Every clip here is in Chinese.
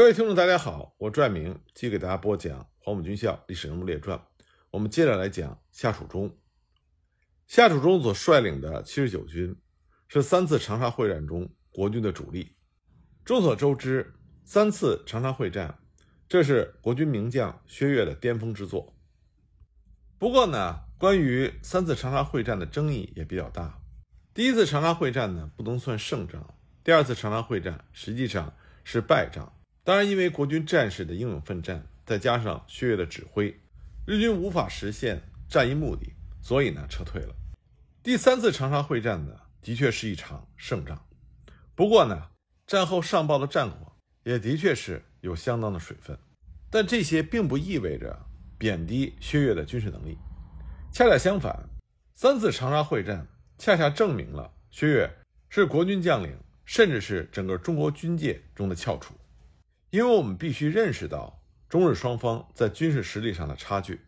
各位听众，大家好，我拽明继续给大家播讲《黄埔军校历史人物列传》。我们接着来讲夏楚中。夏楚中所率领的七十九军是三次长沙会战中国军的主力。众所周知，三次长沙会战，这是国军名将薛岳的巅峰之作。不过呢，关于三次长沙会战的争议也比较大。第一次长沙会战呢，不能算胜仗；第二次长沙会战实际上是败仗。当然，因为国军战士的英勇奋战，再加上薛岳的指挥，日军无法实现战役目的，所以呢撤退了。第三次长沙会战呢，的确是一场胜仗。不过呢，战后上报的战果也的确是有相当的水分。但这些并不意味着贬低薛岳的军事能力，恰恰相反，三次长沙会战恰恰证明了薛岳是国军将领，甚至是整个中国军界中的翘楚。因为我们必须认识到中日双方在军事实力上的差距。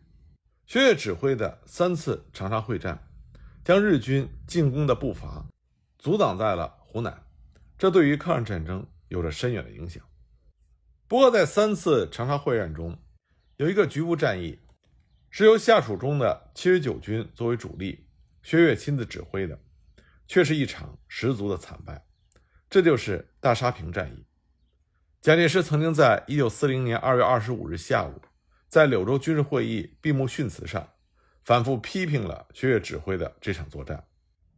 薛岳指挥的三次长沙会战，将日军进攻的步伐阻挡在了湖南，这对于抗日战争有着深远的影响。不过，在三次长沙会战中，有一个局部战役是由下属中的七十九军作为主力，薛岳亲自指挥的，却是一场十足的惨败。这就是大沙坪战役。蒋介石曾经在一九四零年二月二十五日下午，在柳州军事会议闭幕训词上，反复批评了薛岳指挥的这场作战。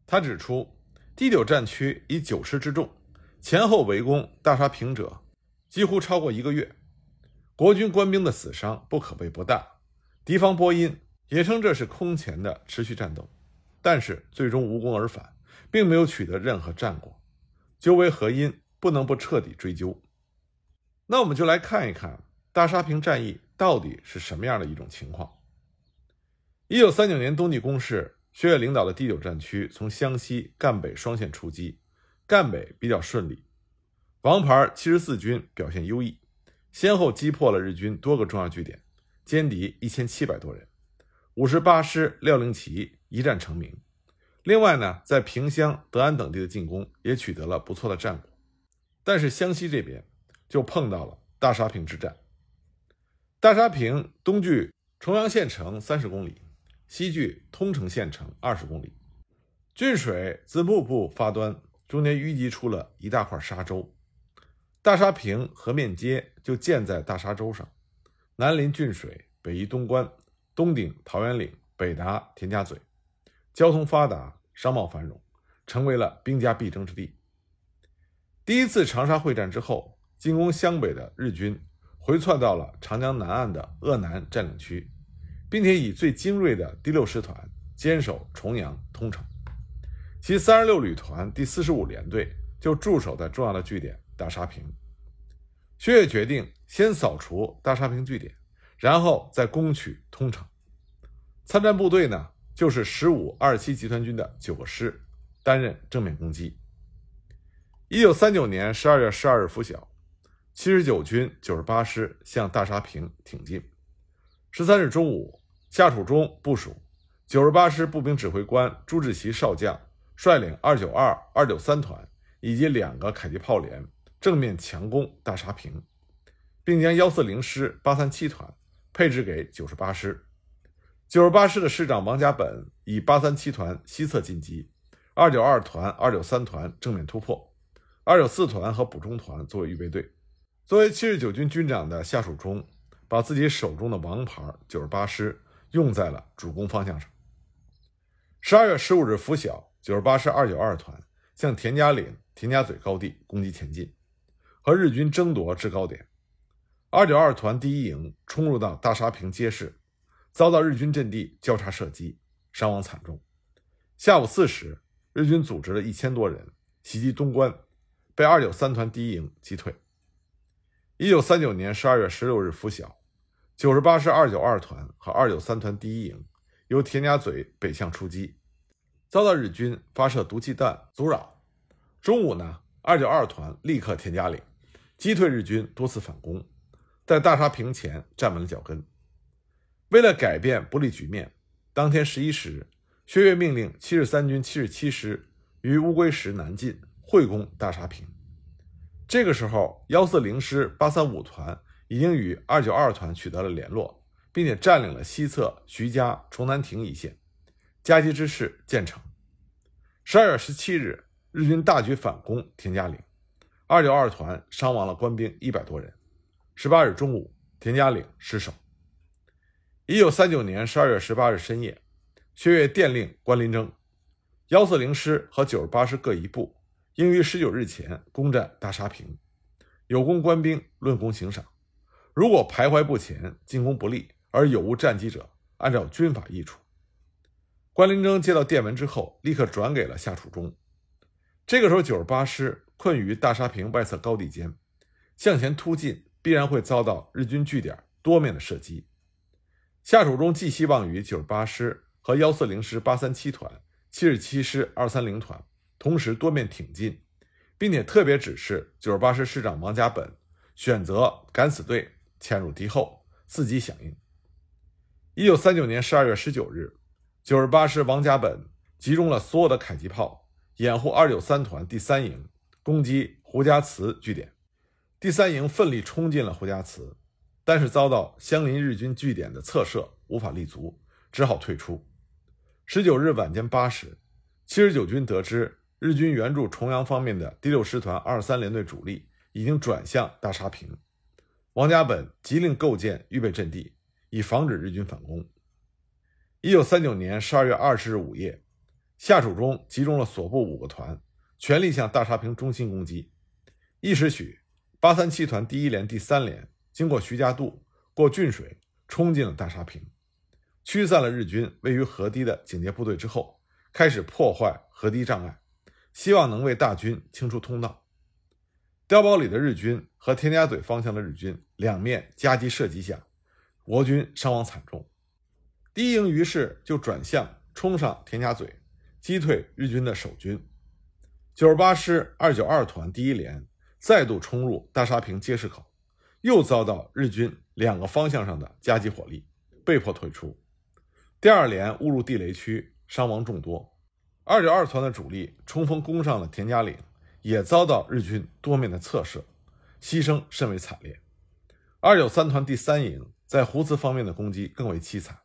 他指出，第九战区以九师之众前后围攻大沙坪者，几乎超过一个月，国军官兵的死伤不可谓不大。敌方波音也称这是空前的持续战斗，但是最终无功而返，并没有取得任何战果。究为何因，不能不彻底追究。那我们就来看一看大沙坪战役到底是什么样的一种情况。一九三九年冬季攻势，薛岳领导的第九战区从湘西赣北双线出击，赣北比较顺利，王牌七十四军表现优异，先后击破了日军多个重要据点，歼敌一千七百多人。五十八师廖令奇一战成名。另外呢，在萍乡、德安等地的进攻也取得了不错的战果，但是湘西这边。就碰到了大沙坪之战。大沙坪东距重阳县城三十公里，西距通城县城二十公里。郡水自幕布发端，中间淤积出了一大块沙洲。大沙坪河面街就建在大沙洲上，南临郡水，北依东关，东顶桃源岭，北达田家嘴，交通发达，商贸繁荣，成为了兵家必争之地。第一次长沙会战之后。进攻湘北的日军回窜到了长江南岸的鄂南占领区，并且以最精锐的第六师团坚守重阳、通城。其三十六旅团第四十五联队就驻守在重要的据点大沙坪。薛岳决定先扫除大沙坪据点，然后再攻取通城。参战部队呢，就是十五二七集团军的九个师，担任正面攻击。一九三九年十二月十二日拂晓。七十九军九十八师向大沙坪挺进。十三日中午，夏楚中部署九十八师步兵指挥官朱志奇少将率领二九二、二九三团以及两个迫击炮连正面强攻大沙坪，并将幺四零师八三七团配置给九十八师。九十八师的师长王甲本以八三七团西侧进击，二九二团、二九三团正面突破，二九四团和补充团作为预备队。作为七十九军军长的夏楚中，把自己手中的王牌九十八师用在了主攻方向上。十二月十五日拂晓，九十八师二九二团向田家岭、田家嘴高地攻击前进，和日军争夺制高点。二九二团第一营冲入到大沙坪街市，遭到日军阵地交叉射击，伤亡惨重。下午四时，日军组织了一千多人袭击东关，被二九三团第一营击退。一九三九年十二月十六日拂晓，九十八师二九二团和二九三团第一营由田家嘴北向出击，遭到日军发射毒气弹阻扰。中午呢，二九二团立刻田家岭，击退日军多次反攻，在大沙坪前站稳了脚跟。为了改变不利局面，当天十一时，薛岳命令七十三军七十七师于乌龟石南进，会攻大沙坪。这个时候，幺四零师八三五团已经与二九二团取得了联络，并且占领了西侧徐家、崇南亭一线，夹击之势渐成。十二月十七日，日军大举反攻田家岭，二九二团伤亡了官兵一百多人。十八日中午，田家岭失守。一九三九年十二月十八日深夜，薛岳电令关林征，幺四零师和九十八师各一部。应于十九日前攻占大沙坪，有功官兵论功行赏。如果徘徊不前、进攻不利而有无战机者，按照军法议处。关林征接到电文之后，立刻转给了夏楚中。这个时候，九十八师困于大沙坪外侧高地间，向前突进必然会遭到日军据点多面的射击。夏楚中寄希望于九十八师和幺四零师八三七团、七十七师二三零团。同时多面挺进，并且特别指示九十八师师长王家本选择敢死队潜入敌后，伺机响应。一九三九年十二月十九日，九十八师王家本集中了所有的迫击炮，掩护二九三团第三营攻击胡家祠据点。第三营奋力冲进了胡家祠，但是遭到相邻日军据点的侧射，无法立足，只好退出。十九日晚间八时，七十九军得知。日军援助重阳方面的第六师团二三联队主力已经转向大沙坪，王家本急令构建预备阵地，以防止日军反攻。一九三九年十二月二十日午夜，夏楚中集中了所部五个团，全力向大沙坪中心攻击。一时许，八三七团第一连、第三连经过徐家渡、过浚水，冲进了大沙坪，驱散了日军位于河堤的警戒部队之后，开始破坏河堤障碍。希望能为大军清出通道。碉堡里的日军和田家嘴方向的日军两面夹击射击下，国军伤亡惨重。第一营于是就转向冲上田家嘴，击退日军的守军。九十八师二九二团第一连再度冲入大沙坪街市口，又遭到日军两个方向上的夹击火力，被迫退出。第二连误入地雷区，伤亡众多。二九二团的主力冲锋攻上了田家岭，也遭到日军多面的侧射，牺牲甚为惨烈。二九三团第三营在胡祠方面的攻击更为凄惨，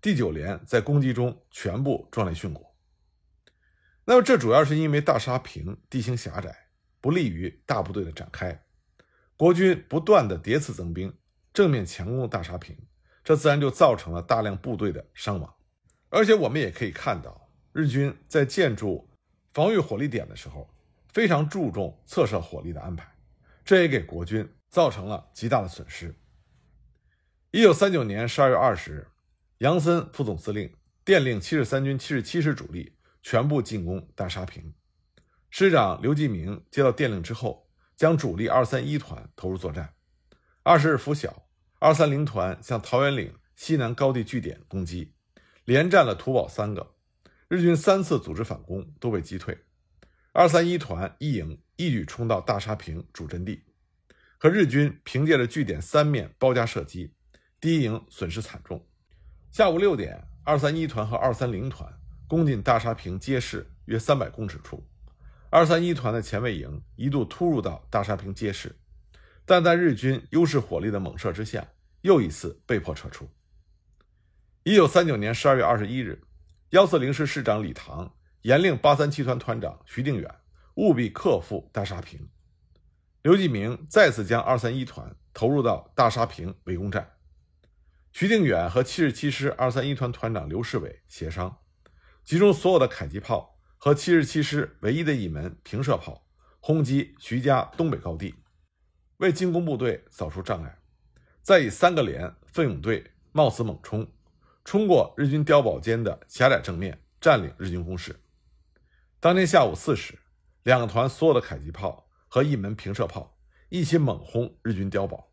第九连在攻击中全部壮烈殉国。那么，这主要是因为大沙坪地形狭窄，不利于大部队的展开。国军不断的叠次增兵，正面强攻大沙坪，这自然就造成了大量部队的伤亡。而且，我们也可以看到。日军在建筑防御火力点的时候，非常注重侧射火力的安排，这也给国军造成了极大的损失。一九三九年十二月二十日，杨森副总司令电令七十三军七十七师主力全部进攻大沙坪。师长刘继明接到电令之后，将主力二三一团投入作战。二十日拂晓，二三零团向桃园岭西南高地据点攻击，连占了土堡三个。日军三次组织反攻都被击退，二三一团一营一举冲到大沙坪主阵地，可日军凭借着据点三面包夹射击，第一营损失惨重。下午六点，二三一团和二三零团攻进大沙坪街市约三百公尺处，二三一团的前卫营一度突入到大沙坪街市，但在日军优势火力的猛射之下，又一次被迫撤出。一九三九年十二月二十一日。幺四零师师长李唐严令八三七团团长徐定远务必克服大沙坪。刘继明再次将二三一团投入到大沙坪围攻战。徐定远和七十七师二三一团团长刘世伟协商，集中所有的迫击炮和七十七师唯一的一门平射炮，轰击徐家东北高地，为进攻部队扫除障碍。再以三个连奋勇队冒死猛冲。冲过日军碉堡间的狭窄正面，占领日军工事。当天下午四时，两团所有的迫击炮和一门平射炮一起猛轰日军碉堡。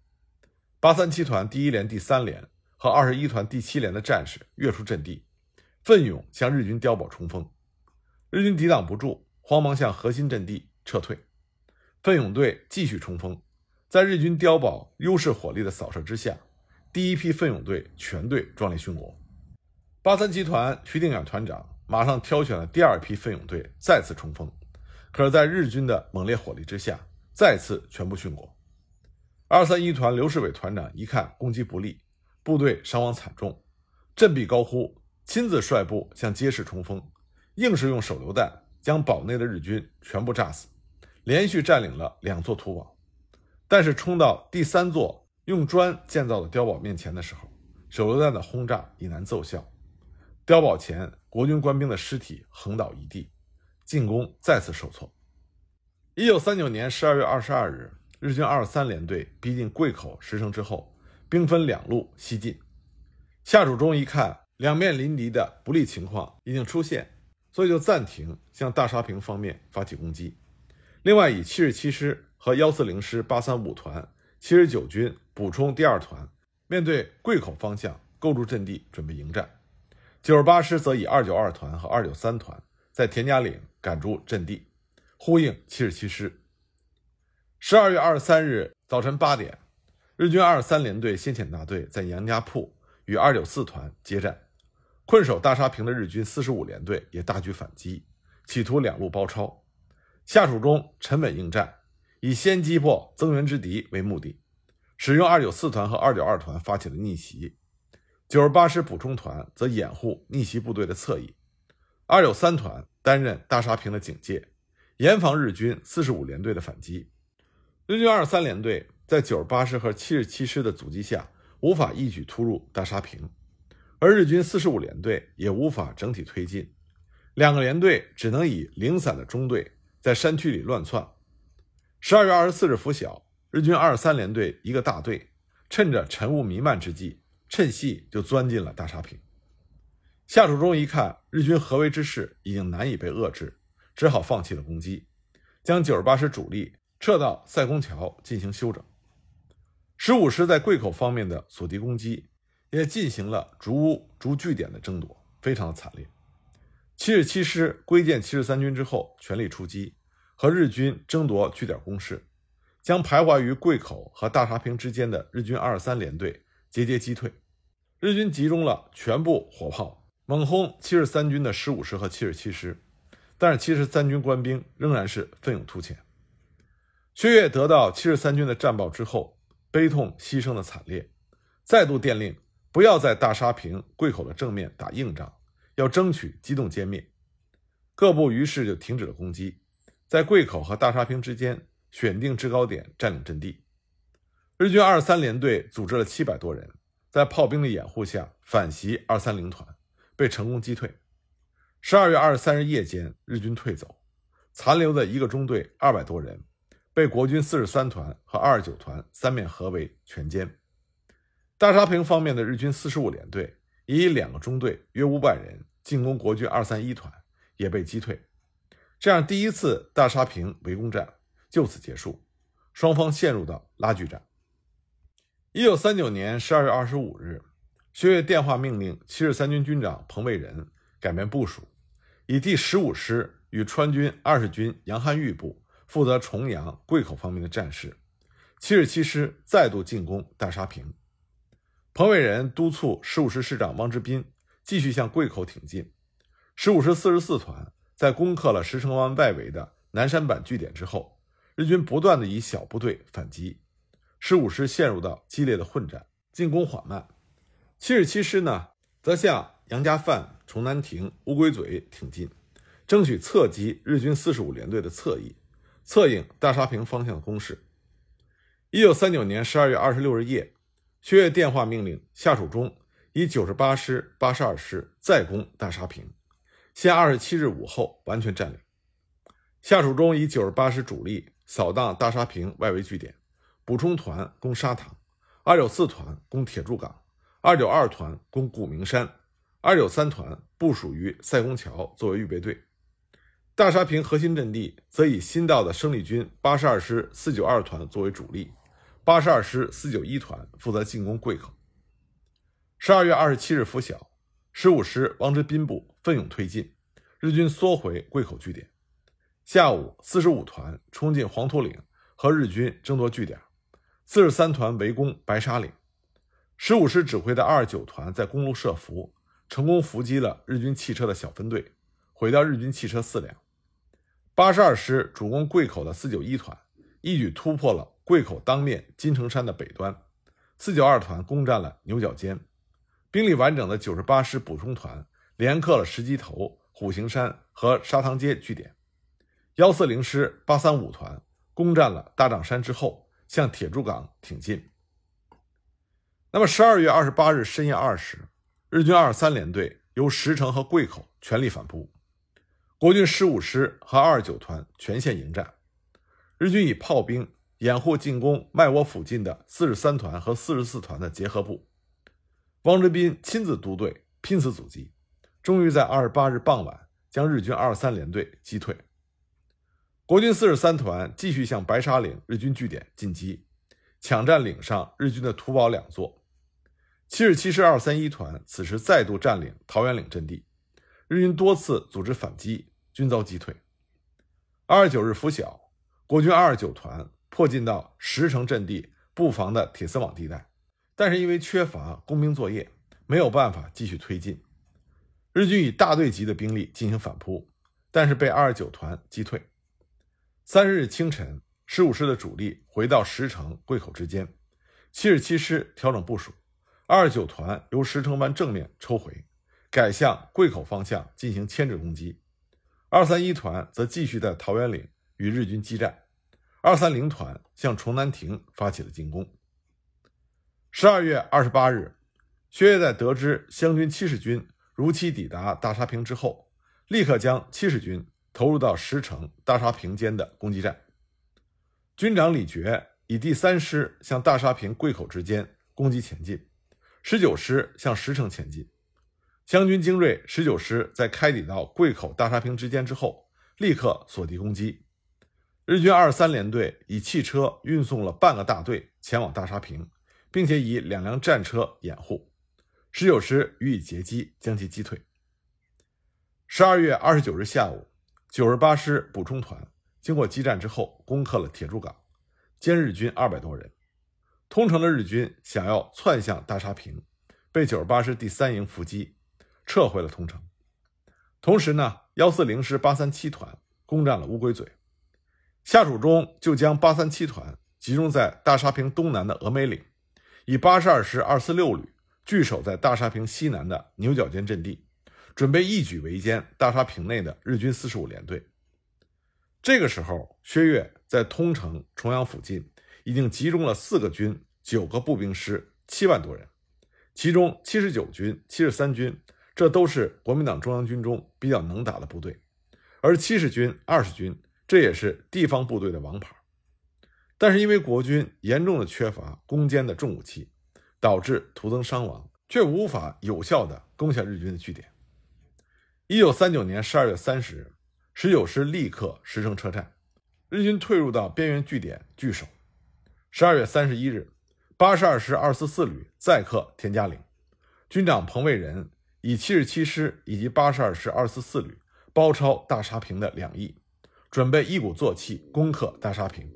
八三七团第一连、第三连和二十一团第七连的战士跃出阵地，奋勇向日军碉堡冲锋。日军抵挡不住，慌忙向核心阵地撤退。奋勇队继续冲锋，在日军碉堡优势火力的扫射之下。第一批奋勇队全队壮烈殉国，八三集团徐定远团长马上挑选了第二批奋勇队再次冲锋，可是，在日军的猛烈火力之下，再次全部殉国。二三一团刘世伟团长一看攻击不利，部队伤亡惨重，振臂高呼，亲自率部向街市冲锋，硬是用手榴弹将堡内的日军全部炸死，连续占领了两座土堡。但是冲到第三座用砖建造的碉堡面前的时候，手榴弹的轰炸已难奏效。碉堡前，国军官兵的尸体横倒一地，进攻再次受挫。一九三九年十二月二十二日。日军二三联队逼近贵口石城之后，兵分两路西进。夏楚中一看两面临敌的不利情况已经出现，所以就暂停向大沙坪方面发起攻击。另外，以七十七师和幺四零师八三五团、七十九军补充第二团，面对贵口方向构筑阵地，准备迎战。九十八师则以二九二团和二九三团在田家岭赶住阵地，呼应七十七师。十二月二十三日早晨八点，日军二三联队先遣大队在杨家铺与二九四团接战，困守大沙坪的日军四十五联队也大举反击，企图两路包抄。夏楚中沉稳应战，以先击破增援之敌为目的，使用二九四团和二九二团发起了逆袭，九十八师补充团则掩护逆袭部队的侧翼，二九三团担任大沙坪的警戒，严防日军四十五联队的反击。日军二三联队在九十八师和七十七师的阻击下，无法一举突入大沙坪，而日军四十五联队也无法整体推进，两个联队只能以零散的中队在山区里乱窜。十二月二十四日拂晓，日军二三联队一个大队趁着晨雾弥漫之际，趁隙就钻进了大沙坪。夏楚中一看日军合围之势已经难以被遏制，只好放弃了攻击，将九十八师主力。撤到赛公桥进行休整。十五师在贵口方面的阻敌攻击，也进行了逐屋逐据点的争夺，非常的惨烈。七十七师归建七十三军之后，全力出击，和日军争夺据点攻势，将徘徊于贵口和大沙坪之间的日军二三联队节节击退。日军集中了全部火炮，猛轰七十三军的十五师和七十七师，但是七十三军官兵仍然是奋勇突前。薛岳得到七十三军的战报之后，悲痛牺牲的惨烈，再度电令不要在大沙坪、贵口的正面打硬仗，要争取机动歼灭。各部于是就停止了攻击，在贵口和大沙坪之间选定制高点，占领阵地。日军二三联队组织了七百多人，在炮兵的掩护下反袭二三零团，被成功击退。十二月二十三日夜间，日军退走，残留的一个中队二百多人。被国军四十三团和二十九团三面合围全歼。大沙坪方面的日军四十五联队以两个中队约五百人进攻国军二三一团，也被击退。这样，第一次大沙坪围攻战就此结束，双方陷入到拉锯战。一九三九年十二月二十五日，薛岳电话命令七十三军军长彭伟仁改变部署，以第十五师与川军二十军杨汉玉部。负责重阳、贵口方面的战事，七十七师再度进攻大沙坪。彭伟仁督促十五师师长汪之斌继续向贵口挺进。十五师四十四团在攻克了石城湾外围的南山板据点之后，日军不断的以小部队反击，十五师陷入到激烈的混战，进攻缓慢。七十七师呢，则向杨家范、崇南亭、乌龟嘴挺进，争取侧击日军四十五联队的侧翼。策应大沙坪方向的攻势。一九三九年十二月二十六日夜，薛岳电话命令夏楚中以九十八师、八十二师再攻大沙坪，限二十七日午后完全占领。夏楚中以九十八师主力扫荡大沙坪外围据点，补充团攻沙塘，二九四团攻铁柱港，二九二团攻古明山，二九三团部署于赛公桥作为预备队。大沙坪核心阵地则以新到的生力军八十二师四九二团作为主力，八十二师四九一团负责进攻贵口。十二月二十七日拂晓，十五师王之斌部奋勇推进，日军缩回贵口据点。下午，四十五团冲进黄土岭，和日军争夺据点。四十三团围攻白沙岭，十五师指挥的二十九团在公路设伏，成功伏击了日军汽车的小分队，毁掉日军汽车四辆。八十二师主攻贵口的四九一团，一举突破了桂口当面金城山的北端。四九二团攻占了牛角尖，兵力完整的九十八师补充团连克了石矶头、虎形山和沙塘街据点。幺四零师八三五团攻占了大丈山之后，向铁柱港挺进。那么十二月二十八日深夜二时，日军二三联队由石城和桂口全力反扑，国军十五师和二九团全线迎战，日军以炮兵。掩护进攻麦窝附近的四十三团和四十四团的结合部，汪哲斌亲自督队，拼死阻击，终于在二十八日傍晚将日军二三联队击退。国军四十三团继续向白沙岭日军据点进击，抢占岭上日军的土堡两座。七十七师二三一团此时再度占领桃园岭阵地，日军多次组织反击，均遭击退。二十九日拂晓，国军二十九团。迫近到石城阵地布防的铁丝网地带，但是因为缺乏工兵作业，没有办法继续推进。日军以大队级的兵力进行反扑，但是被二十九团击退。三十日清晨，十五师的主力回到石城桂口之间，七十七师调整部署，二十九团由石城湾正面抽回，改向桂口方向进行牵制攻击。二三一团则继续在桃源岭与日军激战。二三零团向崇南亭发起了进攻。十二月二十八日，薛岳在得知湘军七十军如期抵达大沙坪之后，立刻将七十军投入到石城、大沙坪间的攻击战。军长李觉以第三师向大沙坪、桂口之间攻击前进，十九师向石城前进。湘军精锐十九师在开抵到桂口、大沙坪之间之后，立刻锁敌攻击。日军二三联队以汽车运送了半个大队前往大沙坪，并且以两辆战车掩护，十九师予以截击，将其击退。十二月二十九日下午，九十八师补充团经过激战之后，攻克了铁柱港，歼日军二百多人。通城的日军想要窜向大沙坪，被九十八师第三营伏击，撤回了通城。同时呢，幺四零师八三七团攻占了乌龟嘴。夏楚中就将八三七团集中在大沙坪东南的峨眉岭，以八十二师二四六旅据守在大沙坪西南的牛角尖阵地，准备一举围歼大沙坪内的日军四十五联队。这个时候，薛岳在通城、重阳附近已经集中了四个军、九个步兵师、七万多人，其中七十九军、七十三军，这都是国民党中央军中比较能打的部队，而七十军、二十军。这也是地方部队的王牌，但是因为国军严重的缺乏攻坚的重武器，导致徒增伤亡，却无法有效的攻下日军的据点。一九三九年十二月三十日，十九师立刻石城车站，日军退入到边缘据点据守。十二月三十一日，八十二师二四四旅再克田家岭，军长彭卫仁以七十七师以及八十二师二四四旅包抄大沙坪的两翼。准备一鼓作气攻克大沙坪，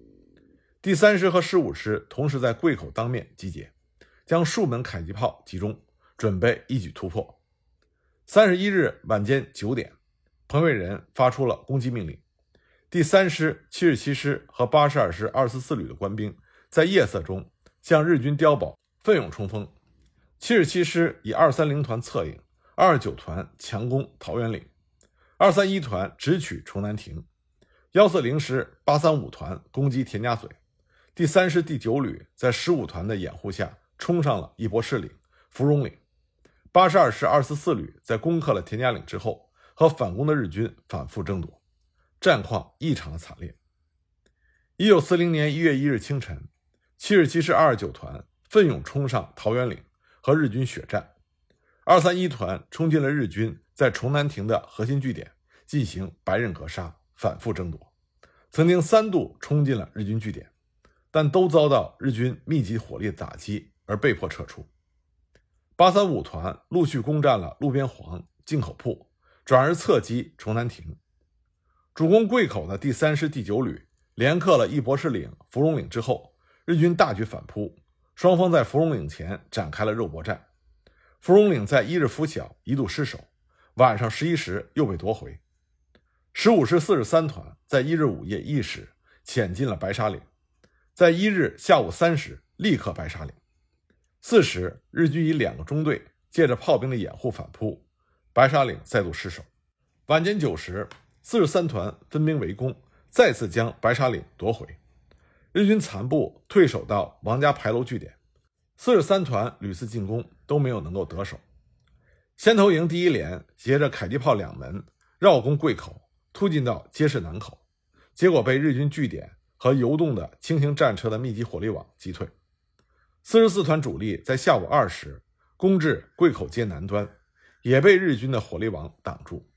第三师和十五师同时在桂口当面集结，将数门迫击炮集中，准备一举突破。三十一日晚间九点，彭伟仁发出了攻击命令。第三师、七十七师和八十二师二四四旅的官兵在夜色中向日军碉堡奋勇冲锋。七十七师以二三零团策应，二九团强攻桃园岭，二三一团直取崇南亭。幺四零师八三五团攻击田家嘴，第三师第九旅在十五团的掩护下冲上了一波士岭、芙蓉岭。八十二师二四四旅在攻克了田家岭之后，和反攻的日军反复争夺，战况异常的惨烈。一九四零年一月一日清晨，七十七师二十九团奋勇冲上桃园岭，和日军血战。二三一团冲进了日军在崇南亭的核心据点，进行白刃格杀。反复争夺，曾经三度冲进了日军据点，但都遭到日军密集火力的打击而被迫撤出。八三五团陆续攻占了路边黄、进口铺，转而侧击崇南亭。主攻桂口的第三师第九旅连克了一博士岭、芙蓉岭之后，日军大举反扑，双方在芙蓉岭前展开了肉搏战。芙蓉岭在一日拂晓一度失守，晚上十一时又被夺回。十五师四十三团在一日午夜一时潜进了白沙岭，在一日下午三时立刻白沙岭。四时，日军以两个中队借着炮兵的掩护反扑，白沙岭再度失守。晚间九时，四十三团分兵围攻，再次将白沙岭夺回。日军残部退守到王家牌楼据点，四十三团屡次进攻都没有能够得手。先头营第一连携着迫击炮两门绕攻贵口，突进到街市南口，结果被日军据点和游动的轻型战车的密集火力网击退。四十四团主力在下午二时攻至贵口街南端，也被日军的火力网挡住。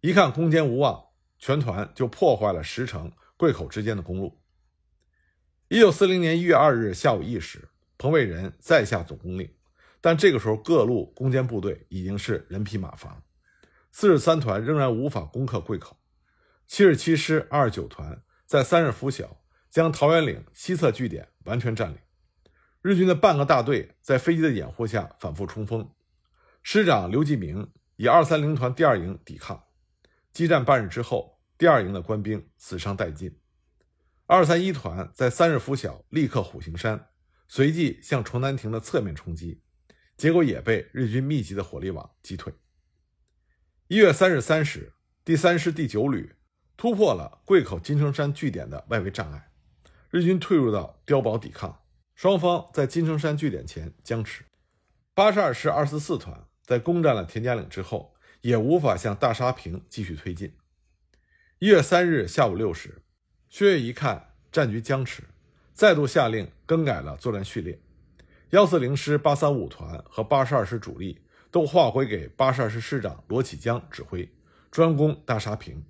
一看攻坚无望，全团就破坏了石城、贵口之间的公路。一九四零年一月二日下午一时，彭伟仁再下总攻令。但这个时候，各路攻坚部队已经是人疲马乏，四十三团仍然无法攻克贵口。七十七师二十九团在三日拂晓将桃园岭西侧据点完全占领。日军的半个大队在飞机的掩护下反复冲锋，师长刘继明以二三零团第二营抵抗，激战半日之后，第二营的官兵死伤殆尽。二三一团在三日拂晓立刻虎形山，随即向崇南亭的侧面冲击。结果也被日军密集的火力网击退。一月三日三时，第三师第九旅突破了贵口金城山据点的外围障碍，日军退入到碉堡抵抗，双方在金城山据点前僵持。八十二师二四四团在攻占了田家岭之后，也无法向大沙坪继续推进。一月三日下午六时，薛岳一看战局僵持，再度下令更改了作战序列。幺四零师八三五团和八十二师主力都划归给八十二师师长罗启江指挥，专攻大沙坪；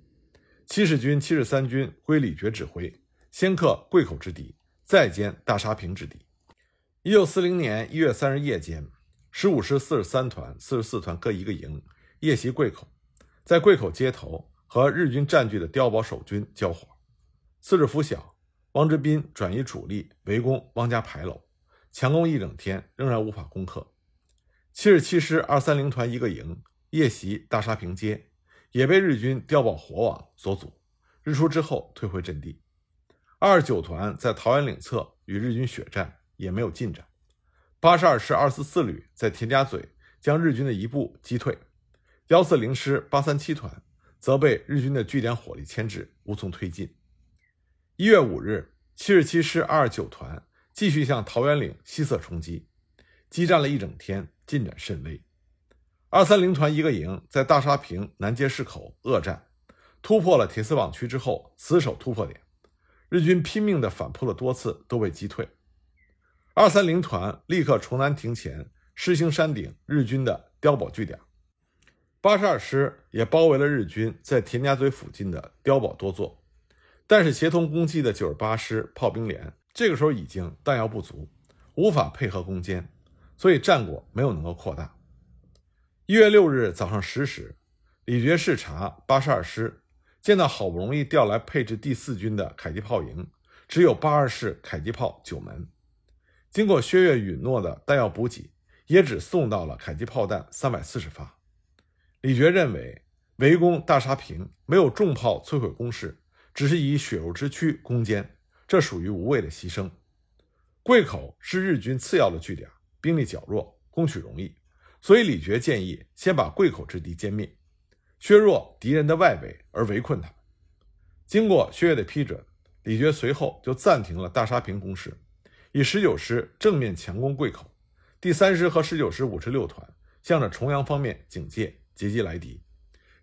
七十军、七十三军归李觉指挥，先克贵口之敌，再歼大沙坪之敌。一九四零年一月三日夜间，十五师四十三团、四十四团各一个营夜袭贵口，在贵口街头和日军占据的碉堡守军交火。次日拂晓，汪直斌转移主力围攻汪家牌楼。强攻一整天，仍然无法攻克。七十七师二三零团一个营夜袭大沙坪街，也被日军碉堡火网所阻。日出之后退回阵地。二十九团在桃园岭侧与日军血战，也没有进展。八十二师二四四旅在田家嘴将日军的一部击退。幺四零师八三七团则被日军的据点火力牵制，无从推进。一月五日，七十七师二十九团。继续向桃园岭西侧冲击，激战了一整天，进展甚微。二三零团一个营在大沙坪南街市口恶战，突破了铁丝网区之后，死守突破点。日军拼命地反扑了多次，都被击退。二三零团立刻重南亭前狮形山顶日军的碉堡据点。八十二师也包围了日军在田家嘴附近的碉堡多座，但是协同攻击的九十八师炮兵连。这个时候已经弹药不足，无法配合攻坚，所以战果没有能够扩大。一月六日早上十时，李觉视察八十二师，见到好不容易调来配置第四军的迫击炮营，只有八二式迫击炮九门。经过薛岳允诺的弹药补给，也只送到了迫击炮弹三百四十发。李觉认为，围攻大沙坪没有重炮摧毁工事，只是以血肉之躯攻坚。这属于无谓的牺牲。贵口是日军次要的据点，兵力较弱，攻取容易，所以李觉建议先把贵口之敌歼灭，削弱敌人的外围而围困他们。经过薛岳的批准，李觉随后就暂停了大沙坪攻势，以十九师正面强攻贵口，第三师和十九师五十六团向着重阳方面警戒，截击来敌。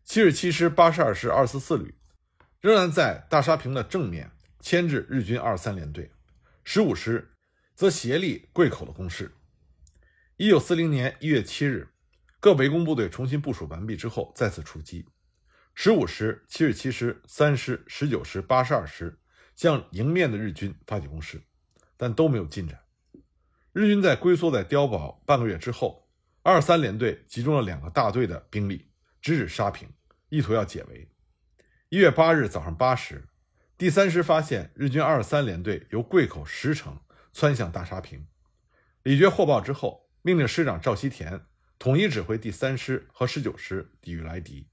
七十七师八十二师二四四旅仍然在大沙坪的正面。牵制日军二三联队，十五师则协力贵口的攻势。一九四零年一月七日，各围攻部队重新部署完毕之后，再次出击。十五师、七十七师、三师、十九师、八十二师向迎面的日军发起攻势，但都没有进展。日军在龟缩在碉堡半个月之后，二三联队集中了两个大队的兵力，直指沙坪，意图要解围。一月八日早上八时。第三师发现日军二三联队由贵口石城窜向大沙坪，李觉获报之后，命令师长赵锡田统一指挥第三师和十九师抵御来敌。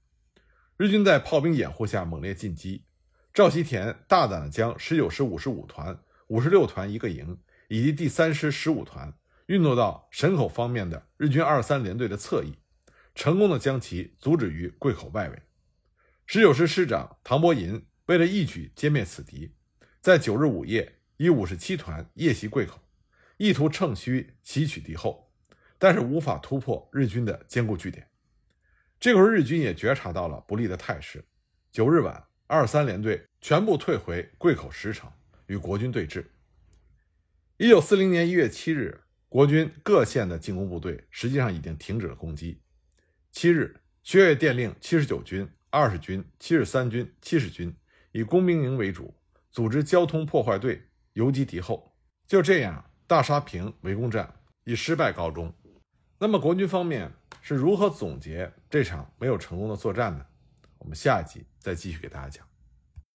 日军在炮兵掩护下猛烈进击，赵锡田大胆地将十九师五十五团五十六团一个营以及第三师十五团运动到沈口方面的日军二三联队的侧翼，成功的将其阻止于桂口外围。十九师师长唐伯银为了一举歼灭此敌，在九日午夜以五十七团夜袭桂口，意图乘虚袭取敌后，但是无法突破日军的坚固据点。这会儿日军也觉察到了不利的态势，九日晚，二三联队全部退回桂口石城，与国军对峙。一九四零年一月七日，国军各县的进攻部队实际上已经停止了攻击。七日，薛岳电令七十九军。二十军、七十三军、七十军以工兵营为主，组织交通破坏队游击敌后。就这样，大沙坪围攻战以失败告终。那么，国军方面是如何总结这场没有成功的作战呢？我们下一集再继续给大家讲。